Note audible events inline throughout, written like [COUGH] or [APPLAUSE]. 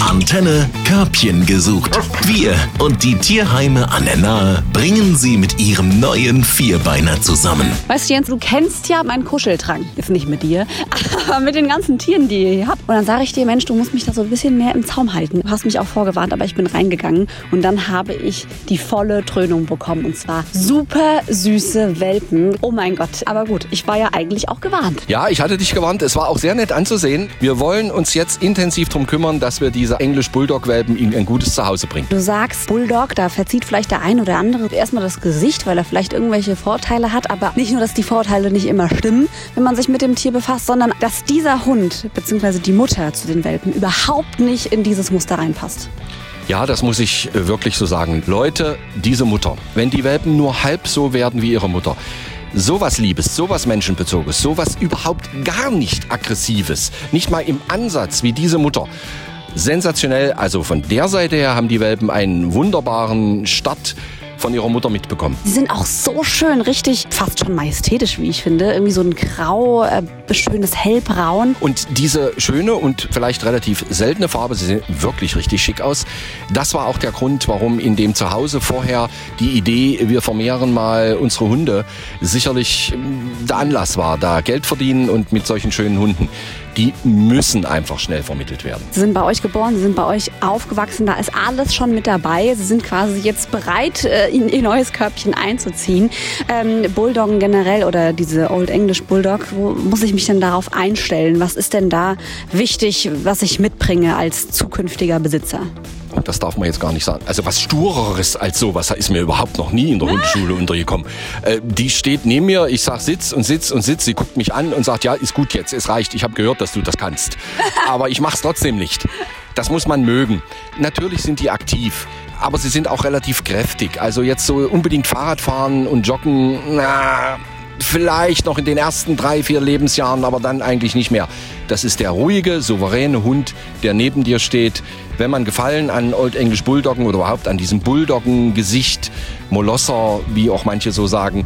Antenne Körbchen gesucht. Wir und die Tierheime an der Nahe bringen sie mit ihrem neuen Vierbeiner zusammen. Weißt du, Jens, du kennst ja meinen Kuscheltrang. Ist nicht mit dir, aber [LAUGHS] mit den ganzen Tieren, die ihr hier habt. Und dann sage ich dir, Mensch, du musst mich da so ein bisschen mehr im Zaum halten. Du hast mich auch vorgewarnt, aber ich bin reingegangen und dann habe ich die volle Trönung bekommen. Und zwar super süße Welpen. Oh mein Gott. Aber gut, ich war ja eigentlich auch gewarnt. Ja, ich hatte dich gewarnt. Es war auch sehr nett anzusehen. Wir wollen uns jetzt intensiv darum kümmern, dass wir diese Englisch-Bulldog-Welpen in ein gutes Zuhause bringen. Du sagst Bulldog, da verzieht vielleicht der ein oder andere erstmal das Gesicht, weil er vielleicht irgendwelche Vorteile hat. Aber nicht nur, dass die Vorteile nicht immer stimmen, wenn man sich mit dem Tier befasst, sondern dass dieser Hund bzw. die Mutter zu den Welpen überhaupt nicht in dieses Muster reinpasst. Ja, das muss ich äh, wirklich so sagen. Leute, diese Mutter, wenn die Welpen nur halb so werden wie ihre Mutter, sowas Liebes, sowas Menschenbezoges, sowas überhaupt gar nicht Aggressives, nicht mal im Ansatz wie diese Mutter. Sensationell, also von der Seite her haben die Welpen einen wunderbaren Start von ihrer Mutter mitbekommen. Sie sind auch so schön, richtig fast schon majestätisch, wie ich finde. Irgendwie so ein grau, äh, schönes hellbraun. Und diese schöne und vielleicht relativ seltene Farbe, sie sehen wirklich richtig schick aus. Das war auch der Grund, warum in dem Zuhause vorher die Idee, wir vermehren mal unsere Hunde, sicherlich der Anlass war, da Geld verdienen und mit solchen schönen Hunden. Die müssen einfach schnell vermittelt werden. Sie sind bei euch geboren, sie sind bei euch aufgewachsen, da ist alles schon mit dabei. Sie sind quasi jetzt bereit, äh, in ihr neues Körbchen einzuziehen. Ähm, Bulldoggen generell oder diese Old English Bulldog, wo muss ich mich denn darauf einstellen? Was ist denn da wichtig, was ich mitbringe als zukünftiger Besitzer? Das darf man jetzt gar nicht sagen. Also was Stureres als sowas ist mir überhaupt noch nie in der Hundeschule untergekommen. Äh, die steht neben mir, ich sag Sitz und Sitz und Sitz. Sie guckt mich an und sagt, ja, ist gut jetzt, es reicht. Ich habe gehört, dass du das kannst. [LAUGHS] Aber ich mach's trotzdem nicht. Das muss man mögen. Natürlich sind die aktiv. Aber sie sind auch relativ kräftig. Also jetzt so unbedingt Fahrrad fahren und joggen, na, vielleicht noch in den ersten drei, vier Lebensjahren, aber dann eigentlich nicht mehr. Das ist der ruhige, souveräne Hund, der neben dir steht. Wenn man Gefallen an Old English Bulldoggen oder überhaupt an diesem Bulldoggen-Gesicht, Molosser, wie auch manche so sagen,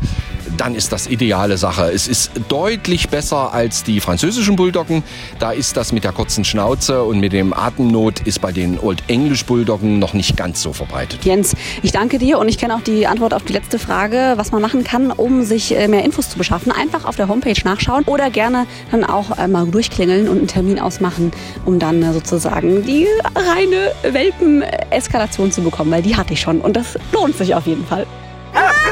dann ist das ideale Sache. Es ist deutlich besser als die französischen Bulldoggen. Da ist das mit der kurzen Schnauze und mit dem Atemnot ist bei den Old English Bulldoggen noch nicht ganz so verbreitet. Jens, ich danke dir und ich kenne auch die Antwort auf die letzte Frage, was man machen kann, um sich äh, mehr Infos zu beschaffen. Einfach auf der Homepage nachschauen oder gerne dann auch mal durchklingeln und einen Termin ausmachen, um dann äh, sozusagen die reine Welpen-Eskalation zu bekommen, weil die hatte ich schon und das lohnt sich auf jeden Fall.